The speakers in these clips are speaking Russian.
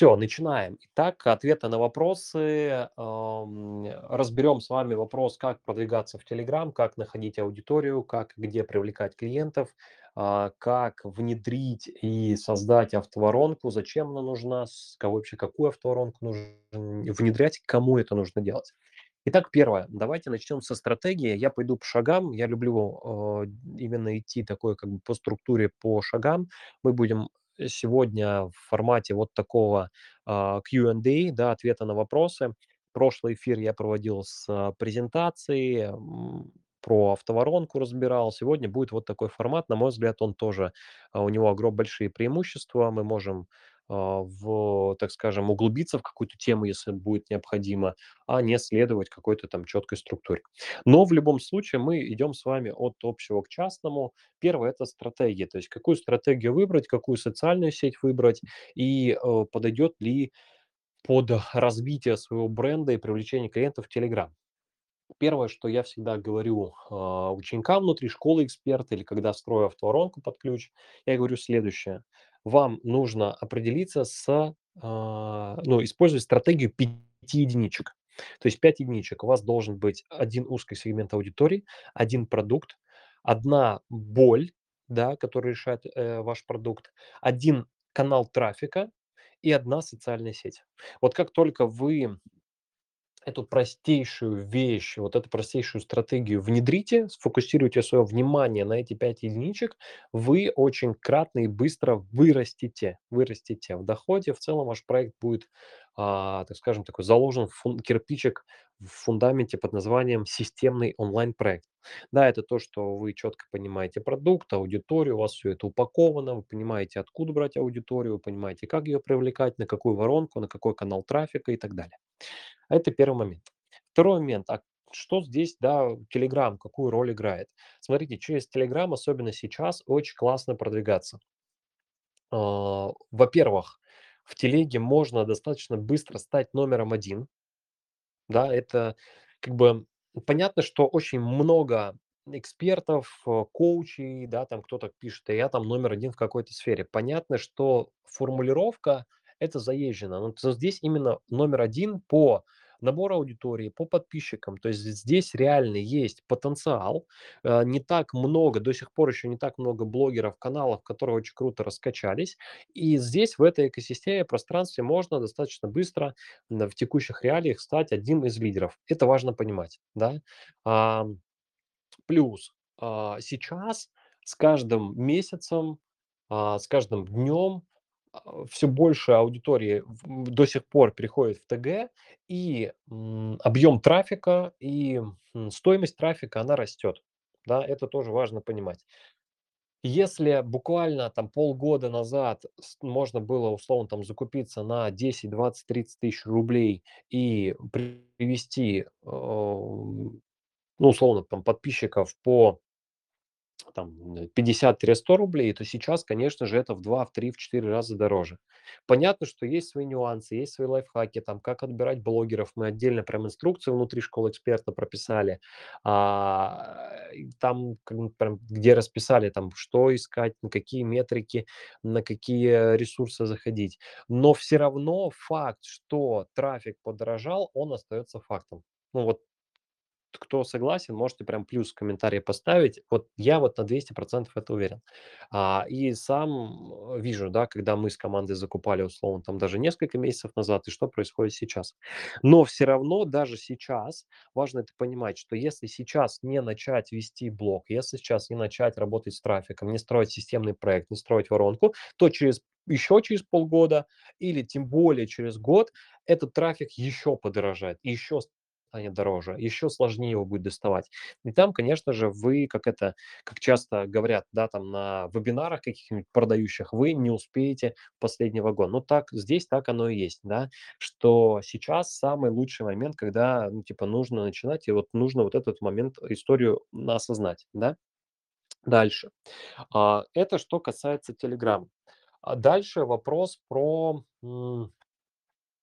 Всё, начинаем. Итак, ответы на вопросы. Разберем с вами вопрос, как продвигаться в "Телеграм", как находить аудиторию, как, где привлекать клиентов, а, как внедрить и создать автоворонку, зачем она нужна, ка вообще какую автоворонку нужно внедрять, кому это нужно делать. Итак, первое. Давайте начнем со стратегии. Я пойду по шагам. Я люблю, а, именно идти такой как бы по структуре, по шагам. Мы будем сегодня в формате вот такого, а, Q&A, да, ответа на вопросы. Прошлый эфир я проводил с презентацией, м, про автоворонку разбирал. Сегодня будет вот такой формат. На мой взгляд, он тоже, а, у него огро большие преимущества. Мы можем, а, в, так скажем, углубиться в какую-то тему, если будет необходимо, а не следовать какой-то там четкой структуре. Но в любом случае мы идем с вами от общего к частному. Первое- это стратегия, то есть какую стратегию выбрать, какую социальную сеть выбрать и, э, подойдет ли под развитие своего бренда и привлечение клиентов "Телеграм". Первое, что я всегда говорю, а, ученикам внутри школы "Эксперт" или когда строю автоворонку под ключ, я говорю следующее: вам нужно определиться с, а, ну, использовать стратегию 5 единичек. То есть 5 единичек. У вас должен быть 1 узкий сегмент аудитории, 1 продукт, 1 боль, да, которую решает, э, ваш продукт, 1 канал трафика и 1 социальная сеть. Вот как только вы эту простейшую вещь, вот эту простейшую стратегию внедрите, сфокусируйте свое внимание на эти 5 единичек, вы очень кратно и быстро вырастете вырастете в доходе. В целом ваш проект будет, а, так скажем, такой заложен фун кирпичик в фундаменте под названием "системный онлайн-проект". Да, это то, что вы четко понимаете продукт, аудиторию, у вас всё это упаковано, вы понимаете, откуда брать аудиторию, вы понимаете, как ее привлекать, на какую воронку, на какой канал трафика и так далее. Это 1 момент. 2 момент. А что здесь, да, "Телеграм", какую роль играет? Смотрите, через "Телеграм", особенно сейчас, очень классно продвигаться. А, во-первых, в "Телеге" можно достаточно быстро стать номером 1. Да, это как бы понятно, что очень много экспертов, э, коучей, да, там кто-то пишет: "А я там номер 1 в какой-то сфере". Понятно, что формулировка- это заезженно, но здесь именно номер 1 по набору аудитории, по подписчикам. То есть здесь реально есть потенциал. Э, не так много, до сих пор еще не так много блогеров, каналов, которые очень круто раскачались. И здесь, в этой экосистеме, пространстве можно достаточно быстро, в текущих реалиях стать одним из лидеров. Это важно понимать, да. Ам, плюс, а, сейчас с каждым месяцем, а, с каждым днем, а, всё больше аудитории до сих пор приходит в ТГ, и, объем трафика и, стоимость трафика, она растет. Да, это тоже важно понимать. Если буквально там полгода назад можно было условно там закупиться на 10, 20, 30 тысяч рублей и привести, ам, ну, условно, там подписчиков по там, н 50-100 рублей, то сейчас, конечно же, это в 2, в 3, в 4 раза дороже. Понятно, что есть свои нюансы, есть свои лайфхаки, там, как отбирать блогеров. Мы отдельно прям инструкцию внутри школы "Эксперта" прописали. А, там прям где расписали, там, что искать, на какие метрики, на какие ресурсы заходить. Но всё равно факт, что трафик подорожал, он остается фактом. Ну вот кто согласен, можете прям плюс в комментарии поставить. Вот я вот на 200 % это уверен. А, и сам вижу, да, когда мы с командой закупали, условно, там даже несколько месяцев назад, и что происходит сейчас. Но всё равно даже сейчас важно это понимать, что если сейчас не начать вести блог, если сейчас не начать работать с трафиком, не строить системный проект, не строить воронку, то через еще через полгода или тем более через год этот трафик еще подорожает, еще станет дороже, еще сложнее его будет доставать. И там, конечно же, вы, как это, как часто говорят, да, там на вебинарах каких-нибудь продающих, вы не успеете последний вагон. Ну так, здесь так оно и есть, да, что сейчас самый лучший момент, когда, ну, типа, нужно начинать, и вот нужно вот этот момент, историю, осознать, да. Дальше. А, это что касается "Телеграм". А дальше вопрос про,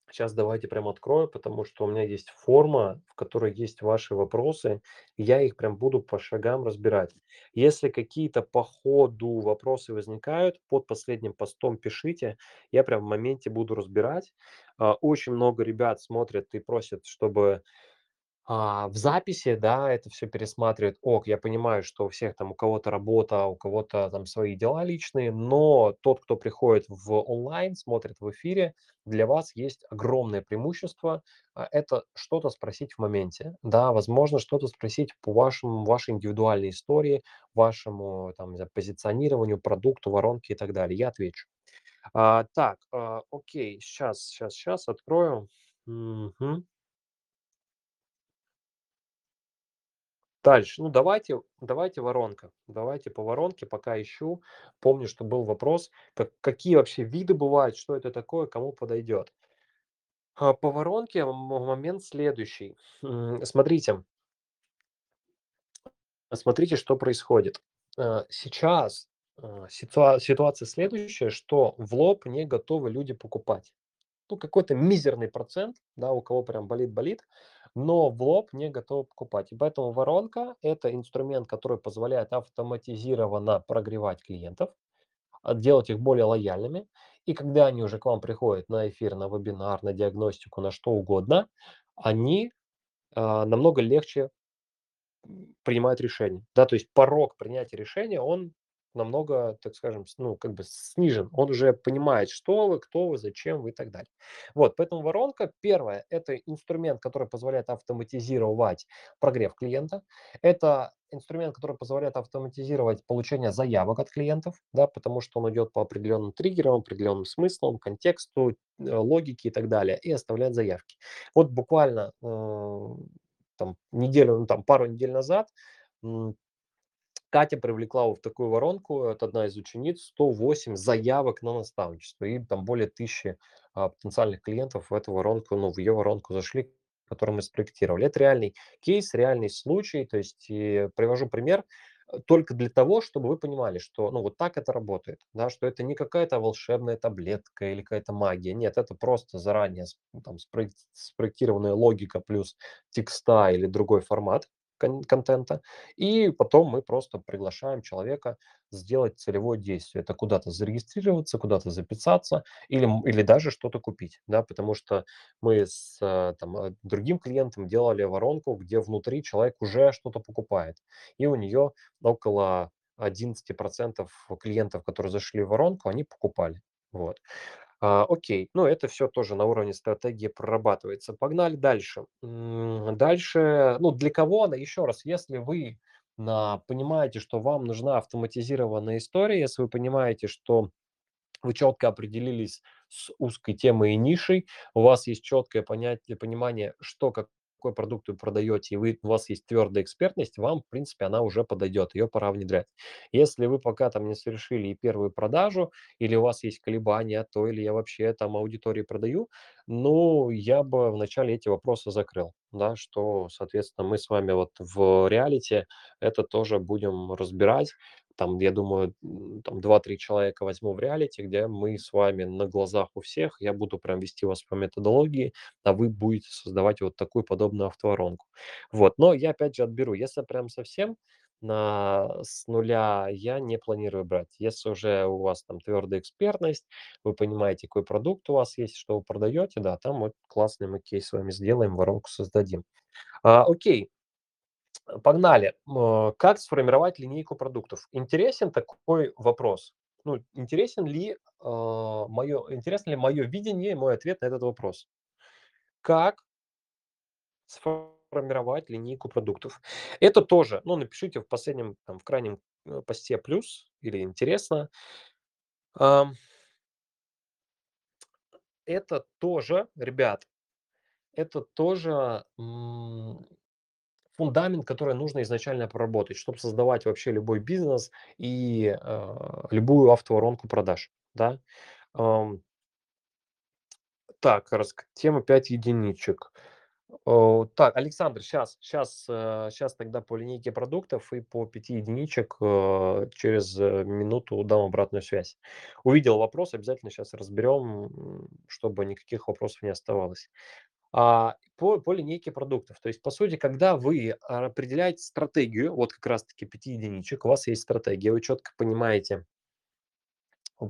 Сейчас давайте прям открою, потому что у меня есть форма, в которой есть ваши вопросы. Я их прям буду по шагам разбирать. Если какие-то по ходу вопросы возникают, под последним постом пишите. Я прям в моменте буду разбирать. А, Очень много ребят смотрят и просят, чтобы а, в записи, да, это все пересматривает. Ок, я понимаю, что у всех там, у кого-то работа, у кого-то там свои дела личные, но тот, кто приходит в онлайн, смотрит в эфире, для вас есть огромное преимущество. А, это что-то спросить в моменте. Да, возможно, что-то спросить по вашему вашей индивидуальной истории, вашему там, позиционированию, продукту, воронке и так далее. Я отвечу. А, так, а, окей, сейчас, сейчас, сейчас открою. Мгм. Дальше. Ну, давайте давайте воронка. Давайте по воронке, пока ищу. Помню, что был вопрос, как какие вообще виды бывают, что это такое, кому подойдет. А, по воронке момент следующий. Смотрите смотрите, что происходит. Э, сейчас, э, ситуа ситуация следующая, что в лоб не готовы люди покупать. Ну, какой-то мизерный процент, да, у кого прям болит-болит, но в лоб не готовы покупать. И поэтому воронка– это инструмент, который позволяет автоматизированно прогревать клиентов, а, делать их более лояльными. И когда они уже к вам приходят на эфир, на вебинар, на диагностику, на что угодно, они а, намного легче принимают решения. Да, то есть порог принятия решения, он намного, так скажем, ну, как бы снижен. Он уже понимает, что вы, кто вы, зачем вы и так далее. Вот, поэтому воронка, первое, это инструмент, который позволяет автоматизировать прогрев клиента. Это инструмент, который позволяет автоматизировать получение заявок от клиентов, да, потому что он идет по определенным триггерам, определенным смыслам, контексту, э, логике и так далее, и оставляет заявки. Вот буквально э, там неделю, ну, там пару недель назад, Катя привлекла в такую воронку, это одна из учениц, 108 заявок на наставничество. И там более тысячи а, потенциальных клиентов в эту воронку, ну, в ее воронку зашли, которую мы спроектировали. Это реальный кейс, реальный случай. То есть и привожу пример э, только для того, чтобы вы понимали, что ну, вот так это работает, да, что это не какая-то волшебная таблетка или какая-то магия. Нет, это просто заранее там, спроек- спроектированная логика плюс текста или другой формат кон- контента, и потом мы просто приглашаем человека сделать целевое действие. Это куда-то зарегистрироваться, куда-то записаться или, или даже что-то купить. Да, потому что мы с э, там, э, другим клиентом делали воронку, где внутри человек уже что-то покупает. И у нее около 11% клиентов, которые зашли в воронку, они покупали. Вот. А, окей, ну это все тоже на уровне стратегии прорабатывается. Погнали дальше. Дальше, ну для кого она, еще раз, если вы на, понимаете, что вам нужна автоматизированная история, если вы понимаете, что вы четко определились с узкой темой и нишей, у вас есть четкое понятие, понимание, что какой продукт вы продаете, и вы, у вас есть твердая экспертность, вам, в принципе, она уже подойдет, ее пора внедрять. Если вы пока там не совершили и первую продажу, или у вас есть колебания, то или я вообще там аудитории продаю, ну, я бы вначале эти вопросы закрыл, да, что, соответственно, мы с вами вот в реалити это тоже будем разбирать, там, я думаю, там два-три человека возьму в реалити, где мы с вами на глазах у всех, я буду прям вести вас по методологии, а вы будете создавать вот такую подобную автоворонку. Вот, но я опять же отберу, если прям совсем на, с нуля я не планирую брать. Если уже у вас там твердая экспертность, вы понимаете, какой продукт у вас есть, что вы продаете, да, там вот классный мы кейс с вами сделаем, воронку создадим. А, окей, Погнали. М, Как сформировать линейку продуктов? Интересен такой вопрос. Ну, интересен ли мое, интересно ли мое видение, мой ответ на этот вопрос? Как сформировать линейку продуктов? Это тоже, ну, напишите в последнем, там, в крайнем э, посте плюс или интересно. Ам, Это тоже, ребят, это тоже Фундамент, который нужно изначально проработать, чтобы создавать вообще любой бизнес и, а, любую автоворонку продаж, да. Ам, так, раск тема 5 единичек. Так, Александр, сейчас, сейчас, сейчас тогда по линейке продуктов и по 5 единичек, э, через, э, минуту дам обратную связь. Увидел вопрос, обязательно сейчас разберем, чтобы никаких вопросов не оставалось. А, по по линейке продуктов. То есть, по сути, когда вы определяете стратегию, вот как раз таки 5 единичек, у вас есть стратегия, вы четко понимаете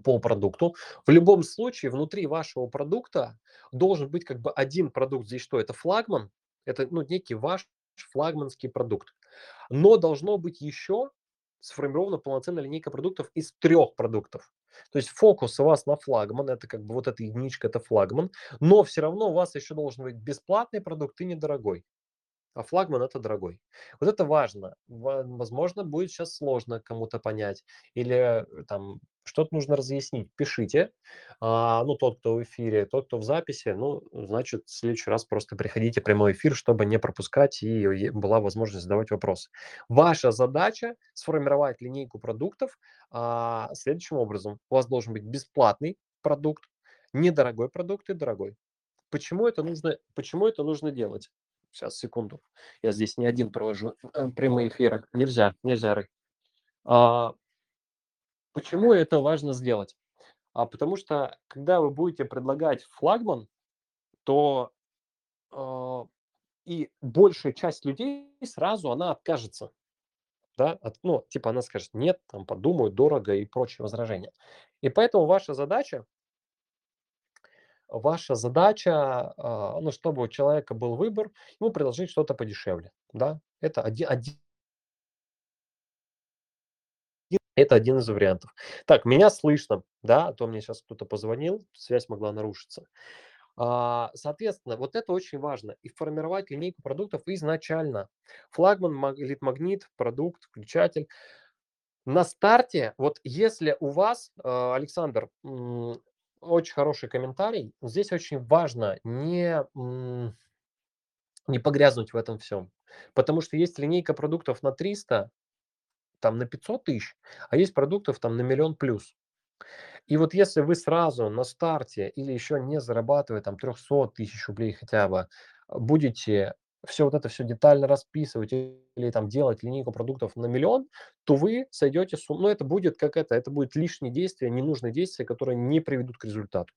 по продукту. В любом случае, внутри вашего продукта должен быть как бы один продукт. Здесь что? Это флагман, это, ну, некий ваш флагманский продукт. Но должно быть еще сформирована полноценная линейка продуктов из трех продуктов. То есть фокус у вас на флагман, это как бы вот эта единичка, это флагман, но все равно у вас еще должен быть бесплатный продукт и недорогой а флагман это дорогой. Вот это важно. Возможно, будет сейчас сложно кому-то понять или э, там что-то нужно разъяснить. Пишите. А, ну, тот, кто в эфире, тот, кто в записи, ну, значит, в следующий раз просто приходите в прямой эфир, чтобы не пропускать и была возможность задавать вопросы. Ваша задача сформировать линейку продуктов а, следующим образом. У вас должен быть бесплатный продукт, недорогой продукт и дорогой. Почему это нужно, почему это нужно делать? Сейчас, секунду. Я здесь не один провожу э, прямые эфиры. Нельзя, нельзя. Рэй. А, почему это важно сделать? А потому что, когда вы будете предлагать флагман, то а, и большая часть людей сразу она откажется. Да, от, ну, типа она скажет нет, там подумают, дорого и прочие возражения. И поэтому ваша задача Ваша задача, а, ну, чтобы у человека был выбор, ему предложить что-то подешевле, да. Это оди один это один из вариантов. Так, меня слышно, да, а то мне сейчас кто-то позвонил, связь могла нарушиться. А, соответственно, вот это очень важно. И формировать линейку продуктов изначально. Флагман, маг лид-магнит, продукт, включатель. На старте, вот если у вас, а, Александр, очень хороший комментарий. Здесь очень важно не, не погрязнуть в этом всем. Потому что есть линейка продуктов на 300, там на 500 тысяч, а есть продуктов там на миллион плюс. И вот если вы сразу на старте или еще не зарабатывая там 300 тысяч рублей хотя бы, будете все вот это все детально расписывать или там делать линейку продуктов на миллион, то вы сойдете с ума. Ну, это будет как это, это будет лишние действия, ненужные действия, которые не приведут к результату.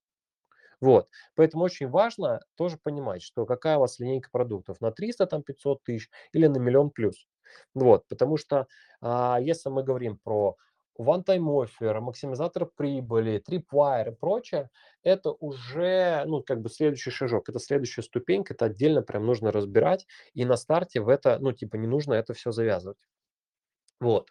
Вот. Поэтому очень важно тоже понимать, что какая у вас линейка продуктов на 300, там 500 тысяч или на миллион плюс. Вот. Потому что а, если мы говорим про one-time offer, максимизатор прибыли, tripwire и прочее, это уже, ну, как бы следующий шажок, это следующая ступенька, это отдельно прям нужно разбирать, и на старте в это, ну, типа, не нужно это все завязывать. Вот.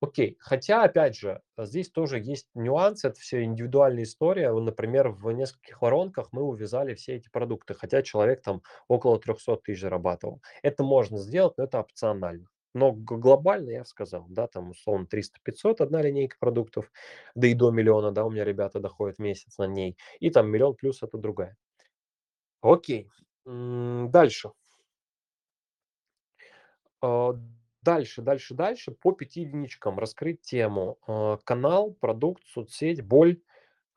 Окей, хотя, опять же, здесь тоже есть нюансы, это все индивидуальная история. Например, в нескольких воронках мы увязали все эти продукты, хотя человек там около 300 тысяч зарабатывал. Это можно сделать, но это опционально. Но глобально я сказал, да, там условно 300-500 одна линейка продуктов, да и до миллиона, да, у меня ребята доходят месяц на ней, и там миллион плюс это другая. Окей, дальше. А, дальше, дальше, дальше по пяти единичкам раскрыть тему. А, канал, продукт, соцсеть, боль,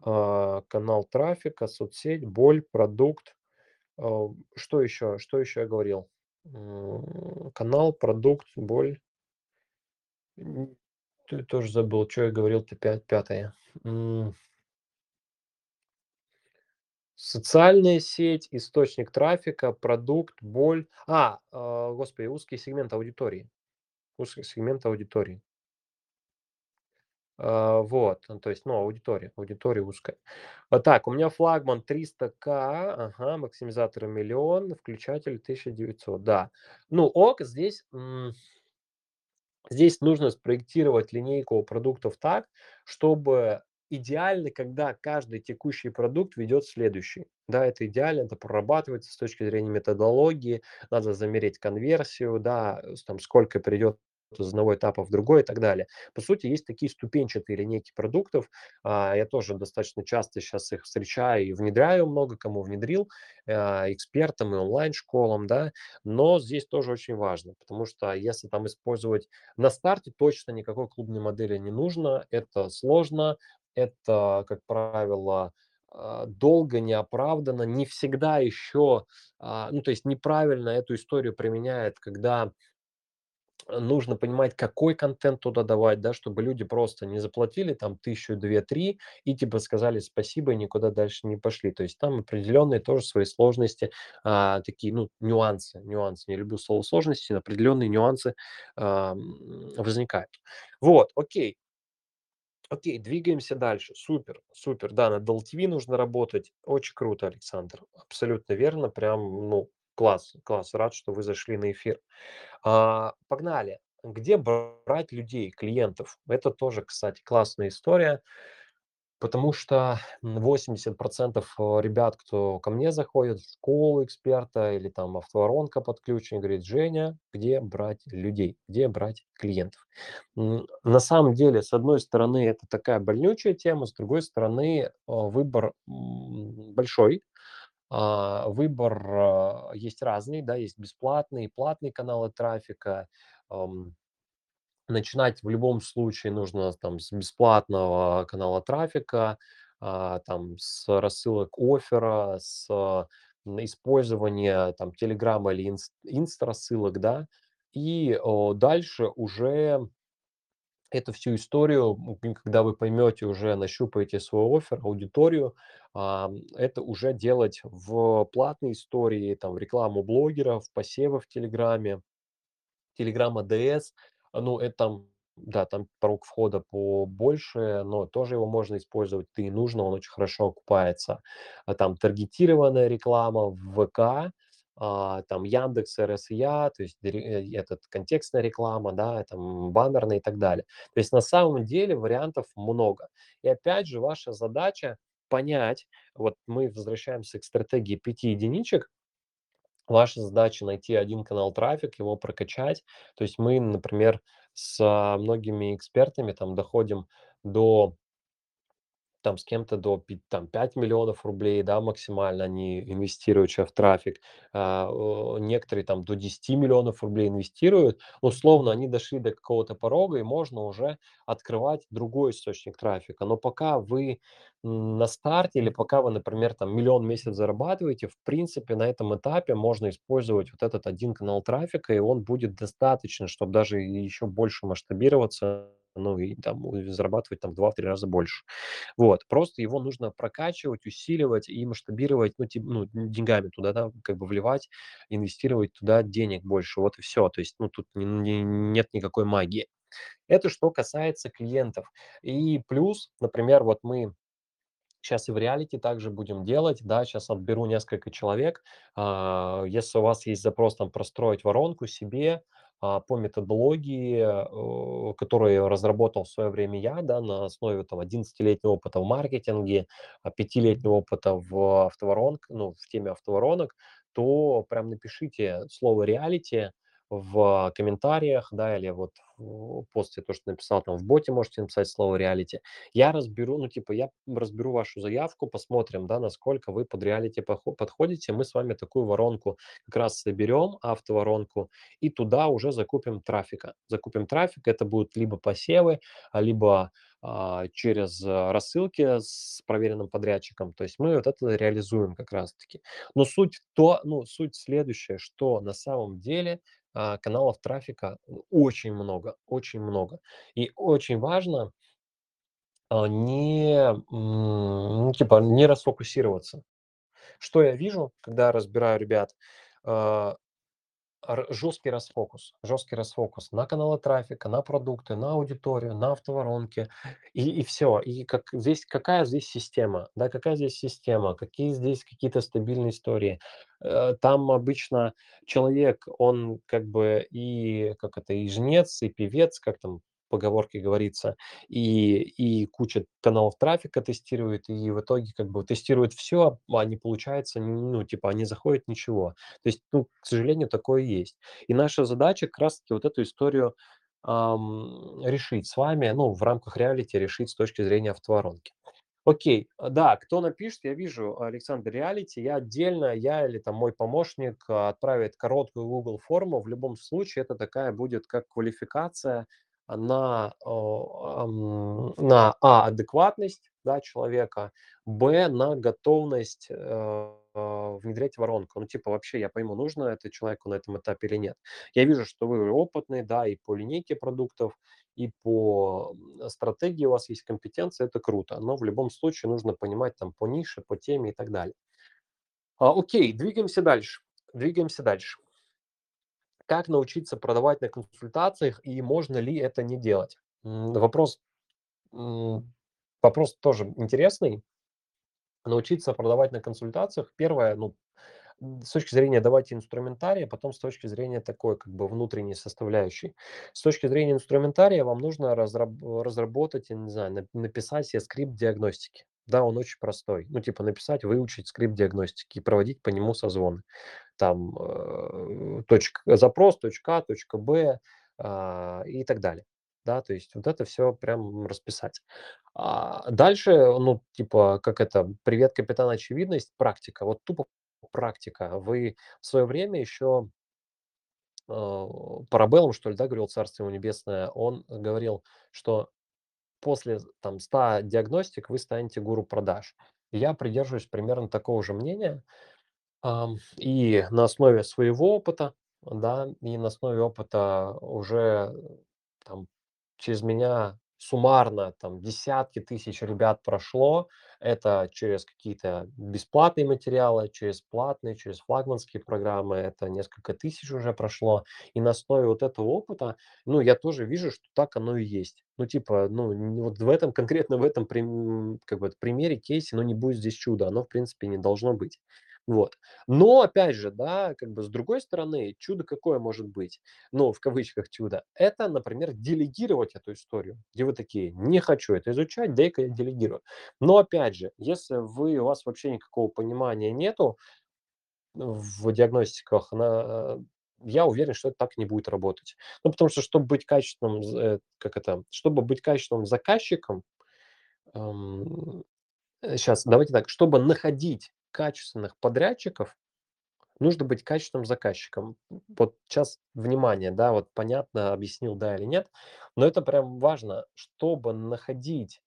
а, канал трафика, соцсеть, боль, продукт. Что еще? Что еще я говорил? Канал, продукт, боль. Ты тоже забыл, что я говорил, ты пять, пятое. Социальная сеть, источник трафика, продукт, боль. А, э, господи, узкий сегмент аудитории. Узкий сегмент аудитории. А, вот, ну, то есть, ну, аудитория, аудитория узкая. Вот так, у меня флагман 300к, ага, максимизатор миллион, включатель 1900, да. Ну, ок, здесь, здесь нужно спроектировать линейку продуктов так, чтобы идеально, когда каждый текущий продукт ведет следующий. Да, это идеально, это прорабатывается с точки зрения методологии, надо замерить конверсию, да, там сколько придет из одного этапа в другой и так далее. По сути, есть такие ступенчатые линейки продуктов. А, я тоже достаточно часто сейчас их встречаю и внедряю, много кому внедрил, а, экспертам и онлайн-школам, да, но здесь тоже очень важно, потому что если там использовать на старте, точно никакой клубной модели не нужно, это сложно, это, как правило, а, долго, неоправданно, не всегда еще, ну, то есть неправильно эту историю применяет, когда нужно понимать, какой контент туда давать, да, чтобы люди просто не заплатили там тысячу, две, три и типа сказали спасибо и никуда дальше не пошли. То есть там определенные тоже свои сложности, а, такие, ну, нюансы, нюансы, не люблю слово сложности, но определенные нюансы а, возникают. Вот, окей. Окей, двигаемся дальше. Супер, супер. Да, над LTV нужно работать. Очень круто, Александр. Абсолютно верно. Прям, ну, класс, класс. Рад, что вы зашли на эфир. А, погнали. Где брать людей, клиентов? Это тоже, кстати, классная история. Потому что 80% э, ребят, кто ко мне заходит в школу эксперта или там автоворонка подключен, говорит, Женя, где брать людей, где брать клиентов? На самом деле, с одной стороны, это такая больнючая тема, с другой стороны, э, выбор большой, выбор а, есть разный, да, есть бесплатные, платные каналы трафика, Начинать в любом случае нужно там с бесплатного канала трафика, а, там с рассылок оффера, с м, использования там Телеграма или инст, инста-рассылок, да, и дальше уже эту всю историю, когда вы поймете, уже нащупаете свой оффер, аудиторию, это уже делать в платной истории, там, рекламу блогеров, посевы в Телеграме, Telegram ADS, а, ну, это там, да, там порог входа побольше, но тоже его можно использовать, ты нужно, он очень хорошо окупается. А там таргетированная реклама в ВК, там Яндекс, РСЯ, то есть э, этот контекстная реклама, да, там баннерная и так далее. То есть на самом деле вариантов много. И опять же, ваша задача понять, вот мы возвращаемся к стратегии пяти единичек, Ваша задача найти один канал трафик, его прокачать. То есть мы, например, с а, многими экспертами там доходим до там с кем-то до пи там 5 миллионов рублей, да, максимально они инвестируют в трафик. А, о, некоторые там до десяти миллионов рублей инвестируют. Условно, они дошли до какого-то порога, и можно уже открывать другой источник трафика. Но пока вы на старте или пока вы, например, там миллион в месяц зарабатываете, в принципе, на этом этапе можно использовать вот этот один канал трафика, и он будет достаточно, чтобы даже еще больше масштабироваться, ну и там зарабатывать там в 2-3 раза больше. Вот, просто его нужно прокачивать, усиливать и масштабировать, ну, тип, ну, деньгами туда, да, как бы вливать, инвестировать туда денег больше. Вот и все. То есть, ну, тут не- не- нет никакой магии. Это что касается клиентов. И плюс, например, вот мы Сейчас и в реалити также будем делать, да, сейчас отберу несколько человек. А, Если у вас есть запрос там простроить воронку себе по методологии, которую разработал в свое время я, да, на основе там 11-летнего опыта в маркетинге, а, пятилетнего опыта в автоворонк, ну, в теме автоворонок, то прям напишите слово реалити в комментариях, да, или вот в посте то, что написал там в боте, можете написать слово реалити. Я разберу, ну, типа, я разберу вашу заявку, посмотрим, да, насколько вы под реалити подходите. Мы с вами такую воронку как раз соберем, автоворонку, и туда уже закупим трафика. Закупим трафик, это будут либо посевы, а, либо а, через а, рассылки с проверенным подрядчиком. То есть мы вот это реализуем как раз-таки. Но суть то, ну, суть следующая, что на самом деле каналов трафика очень много, очень много. И очень важно а, не, ну, типа, не расфокусироваться. Что я вижу, когда разбираю ребят? А, жесткий расфокус, жесткий расфокус на каналы трафика, на продукты, на аудиторию, на автоворонки и, и все. И как здесь, какая здесь система, да, какая здесь система, какие здесь какие-то стабильные истории. Э, Там обычно человек, он как бы и, как это, и жнец, и певец, как там поговорке говорится, и, и куча каналов трафика тестирует, и в итоге как бы тестирует все, а не получается, ну, типа, не заходит ничего. То есть, ну, к сожалению, такое есть. И наша задача как раз-таки вот эту историю ам, решить с вами, ну, в рамках реалити решить с точки зрения автоворонки. Окей, а, да, кто напишет, я вижу, Александр Реалити, я отдельно, я или там мой помощник а, отправит короткую Google форму. В любом случае это такая будет как квалификация на, на а, адекватность, да, человека, б, на готовность, э, внедрять воронку. Ну, типа, вообще я пойму, нужно это человеку на этом этапе или нет. Я вижу, что вы опытный, да, и по линейке продуктов, и по, стратегии у вас есть компетенция, это круто. Но в любом случае нужно понимать там по нише, по теме и так далее. А, окей, двигаемся дальше. Двигаемся дальше. Как научиться продавать на консультациях и можно ли это не делать? Вопрос, вопрос тоже интересный. Научиться продавать на консультациях. Первое, ну, с точки зрения давайте инструментария, потом с точки зрения такой как бы внутренней составляющей. С точки зрения инструментария вам нужно разраб разработать, я не знаю, нап написать себе скрипт диагностики. Да, он очень простой. Ну, типа написать, выучить скрипт диагностики и проводить по нему созвоны. Там, э, точка запрос, точка А, точка Б, а, и так далее. Да, то есть вот это все прям расписать. А, дальше, ну, типа, как это, привет, капитан очевидность, практика. Вот тупо практика. Вы в свое время еще, э, Парабеллум, что ли, да, говорил, царство ему небесное, он говорил, что после там ста диагностик вы станете гуру продаж. Я придерживаюсь примерно такого же мнения. И на основе своего опыта, да, и на основе опыта уже там через меня суммарно там десятки тысяч ребят прошло. Это через какие-то бесплатные материалы, через платные, через флагманские программы. Это несколько тысяч уже прошло. И на основе вот этого опыта, ну, я тоже вижу, что так оно и есть. Ну, типа, ну, вот в этом, конкретно в этом как бы, примере, кейсе, ну, не будет здесь чуда. Оно, в принципе, не должно быть. Вот. Но опять же, да, как бы с другой стороны, чудо какое может быть? Ну, в кавычках чудо. Это, например, делегировать эту историю, где вы такие, не хочу это изучать, дай-ка я делегирую. Но опять же, если вы, у вас вообще никакого понимания нету в диагностиках, на, я уверен, что это так не будет работать. Ну, потому что, чтобы быть качественным, э, как это, чтобы быть качественным заказчиком, сейчас, давайте так, чтобы находить качественных подрядчиков, Нужно быть качественным заказчиком. Вот сейчас внимание, да, вот понятно, объяснил, да или нет, но это прям важно, чтобы находить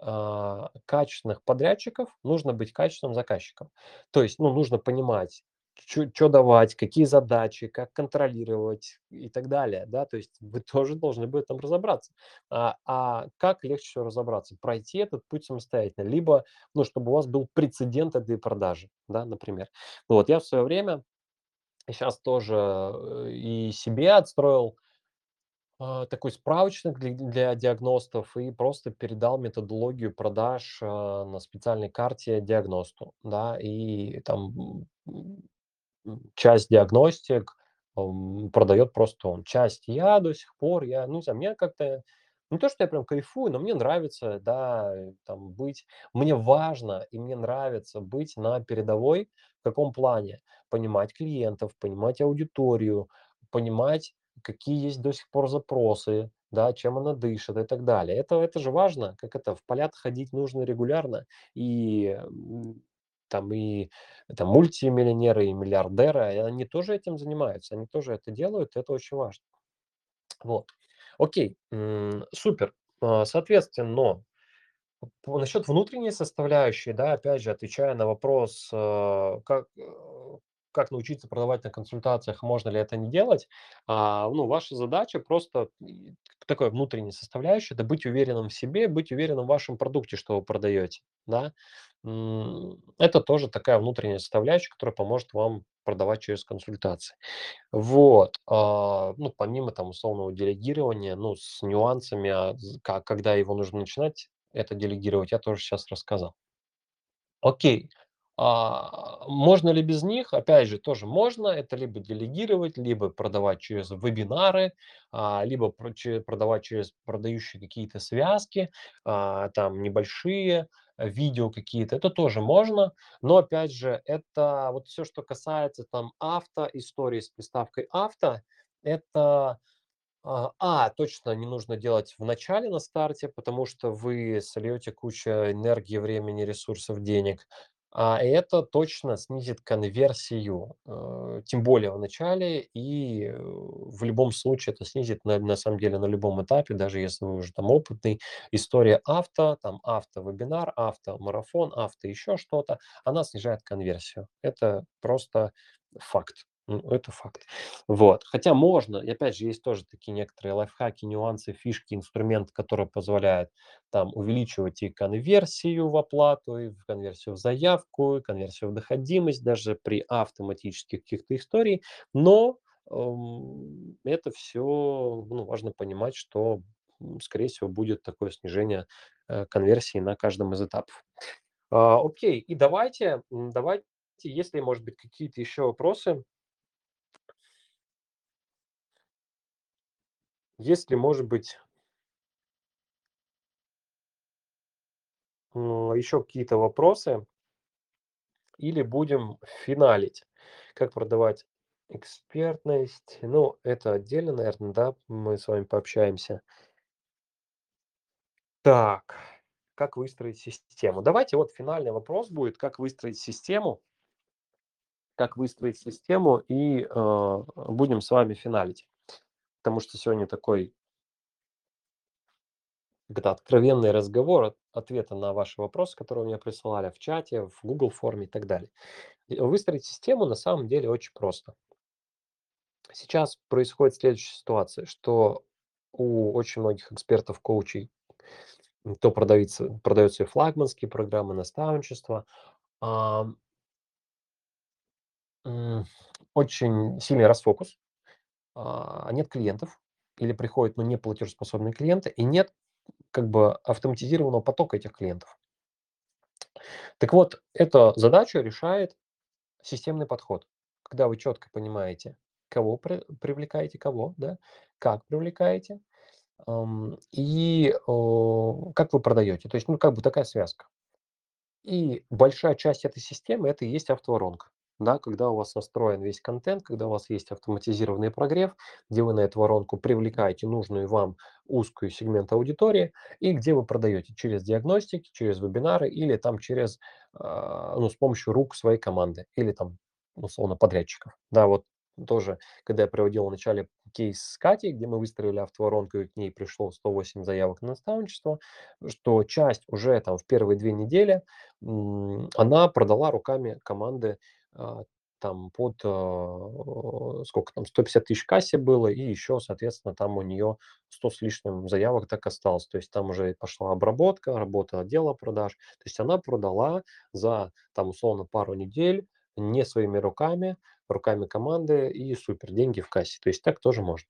а, качественных подрядчиков, нужно быть качественным заказчиком. То есть, ну, нужно понимать, что давать, какие задачи, как контролировать и так далее, да, то есть вы тоже должны в этом разобраться. А, а как легче всего разобраться? Пройти этот путь самостоятельно, либо, ну, чтобы у вас был прецедент этой продажи, да, например. Ну Вот, я в свое время, сейчас тоже э, и себе отстроил а, такой справочник для для диагностов и просто передал методологию продаж, а, на специальной карте диагносту, да. И там, часть диагностик, продает просто он. Часть я до сих пор, я, ну, не знаю, мне как-то не то, что я прям кайфую, но мне нравится, да, э, там быть. Мне важно и мне нравится быть на передовой. В каком плане? Понимать клиентов, понимать аудиторию, понимать какие есть до сих пор запросы, да, чем она дышит и так далее. Это, это же важно, как это, в полят ходить нужно регулярно, и там и там мультимиллионеры и миллиардеры, и они тоже этим занимаются, они тоже это делают, это очень важно. Вот. Окей, супер. А, Соответственно, насчет внутренней составляющей, да, опять же, отвечая на вопрос, э, как, э, как научиться продавать на консультациях, можно ли это не делать, а, ну, ваша задача просто такой внутренней составляющей, это быть уверенным в себе, быть уверенным в вашем продукте, что вы продаете, да. Это тоже такая внутренняя составляющая, которая поможет вам продавать через консультации. Вот, а, ну, помимо там условного делегирования, ну, с нюансами, а, з ка когда его нужно начинать, это делегировать, я тоже сейчас рассказал. Окей. А, можно ли без них? Опять же, тоже можно. Это либо делегировать, либо продавать через вебинары, а, либо продавать через продающие какие-то связки, а, там небольшие э, видео какие-то. Это тоже можно. Но опять же, это вот все, что касается там авто, истории с приставкой авто, это а, точно не нужно делать в начале на старте, потому что вы сольете кучу энергии, времени, ресурсов, денег. А это точно снизит конверсию, э, тем более в начале. И, э, в любом случае это снизит на на самом деле на любом этапе, даже если вы уже там опытный. История авто, там автовебинар, автомарафон, авто еще что-то, она снижает конверсию. Это просто факт. Ну, это факт. Вот. Хотя можно, и опять же, есть тоже такие некоторые лайфхаки, нюансы, фишки, инструменты, которые позволяют там увеличивать и конверсию в оплату, и конверсию в заявку, и конверсию в доходимость, даже при автоматических каких-то историй. Но ам, это все, ну, важно понимать, что, скорее всего, будет такое снижение э, конверсии на каждом из этапов. А, окей, и давайте, давайте, если, может быть, какие-то еще вопросы, если, может быть, еще какие-то вопросы, или будем финалить. Как продавать экспертность? Ну, это отдельно, наверное, да, мы с вами пообщаемся. Так, как выстроить систему? Давайте вот финальный вопрос будет, как выстроить систему, как выстроить систему, и э, будем с вами финалить. Потому что сегодня такой когда откровенный разговор, от- ответы на ваши вопросы, которые мне присылали в чате, в Google форме и так далее. Выстроить систему на самом деле очень просто. Сейчас происходит следующая ситуация, что у очень многих экспертов, коучей, то продаются, продаются и флагманские программы, наставничества, очень сильный расфокус, нет клиентов или приходят, но не платежеспособные клиенты, и нет как бы автоматизированного потока этих клиентов. Так вот, эту задачу решает системный подход, когда вы четко понимаете, кого при- привлекаете, кого, да, как привлекаете, и о, как вы продаете. То есть, ну, как бы такая связка. И большая часть этой системы- это и есть автоворонка. Да, когда у вас настроен весь контент, когда у вас есть автоматизированный прогрев, где вы на эту воронку привлекаете нужную вам узкую сегмент аудитории, и где вы продаете через диагностики, через вебинары или там через, а, ну, с помощью рук своей команды или там, условно, подрядчиков. Да, вот тоже, когда я приводил в начале кейс с Катей, где мы выстроили автоворонку, и к ней пришло 108 заявок на наставничество, что часть уже там в первые 2 недели она продала руками команды, там под, а, сколько там, 150 тысяч кассе было, и еще, соответственно, там у нее 100 с лишним заявок так осталось. То есть там уже пошла обработка, работа отдела продаж. То есть она продала за, там, условно, пару недель не своими руками, руками команды, и супер, деньги в кассе. То есть так тоже можно.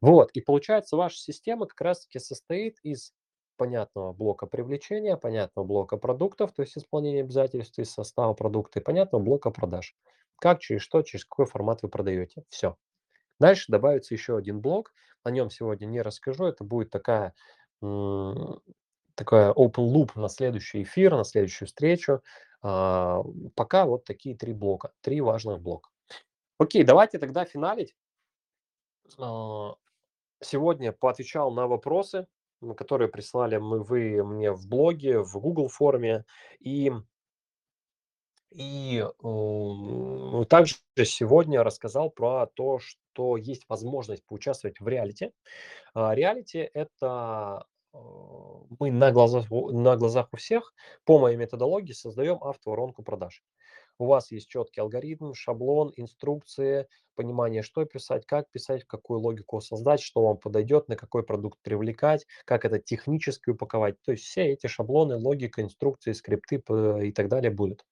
Вот, и получается, ваша система как раз-таки состоит из понятного блока привлечения, понятного блока продуктов, то есть исполнение обязательств из состава продукта, и понятного блока продаж. Как, через что, через какой формат вы продаете. Все. Дальше добавится еще один блок. О нем сегодня не расскажу. Это будет такая, такая open loop на следующий эфир, на следующую встречу. А, Пока вот такие три блока, три важных блока. Окей, давайте тогда финалить. А, Сегодня поотвечал на вопросы, которые прислали мы, вы мне в блоге, в Google форме. И, и м, также сегодня рассказал про то, что есть возможность поучаствовать в реалити. А, Реалити– это э, мы на глазах, на глазах у всех по моей методологии создаем автоворонку продаж. У вас есть четкий алгоритм, шаблон, инструкции, понимание, что писать, как писать, какую логику создать, что вам подойдет, на какой продукт привлекать, как это технически упаковать. То есть все эти шаблоны, логика, инструкции, скрипты и так далее будут.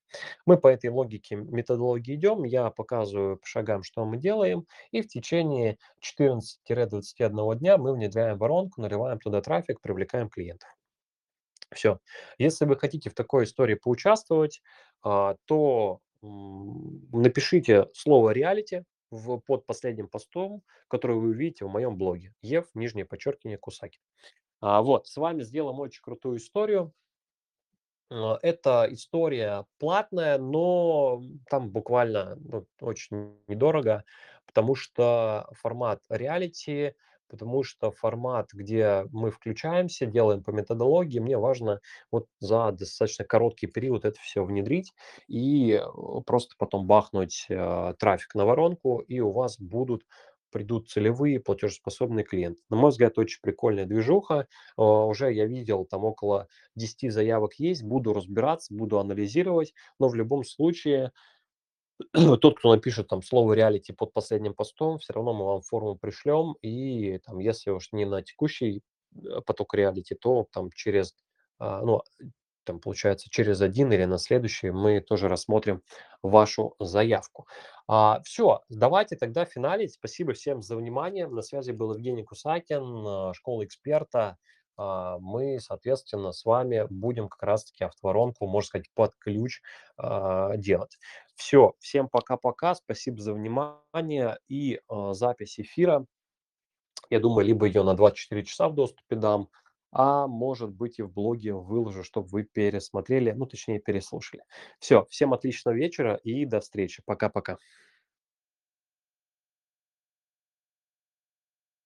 Мы по этой логике, методологии идем, я показываю по шагам, что мы делаем, и в течение 14-21 дня мы внедряем воронку, наливаем туда трафик, привлекаем клиентов. Все. Если вы хотите в такой истории поучаствовать, то м, напишите слово реалити в, под последним постом, который вы увидите в моем блоге. Ев, нижнее подчеркивание, Кусаки. А, вот, с вами сделаем очень крутую историю. А, эта история платная, но там буквально, ну, очень недорого, потому что формат реалити потому что формат, где мы включаемся, делаем по методологии, мне важно вот за достаточно короткий период это все внедрить и э, просто потом бахнуть э, трафик на воронку, и у вас будут придут целевые платежеспособные клиенты. На мой взгляд, очень прикольная движуха. Э, Уже я видел, там около десяти заявок есть, буду разбираться, буду анализировать, но в любом случае тот, кто напишет там слово реалити под последним постом, все равно мы вам форму пришлем, и там, если уж не на текущий э, поток реалити, то там через, а, ну, там, получается, через один или на следующий мы тоже рассмотрим вашу заявку. А, все, давайте тогда финалить. Спасибо всем за внимание. На связи был Евгений Кусакин, а, школа эксперта. А, мы, соответственно, с вами будем как раз-таки автоворонку, можно сказать, под ключ а, делать. Все, всем пока-пока, спасибо за внимание и а, запись эфира. Я думаю, либо ее на 24 часа в доступе дам, а может быть и в блоге выложу, чтобы вы пересмотрели, ну, точнее, переслушали. Все, всем отличного вечера и до встречи. Пока-пока.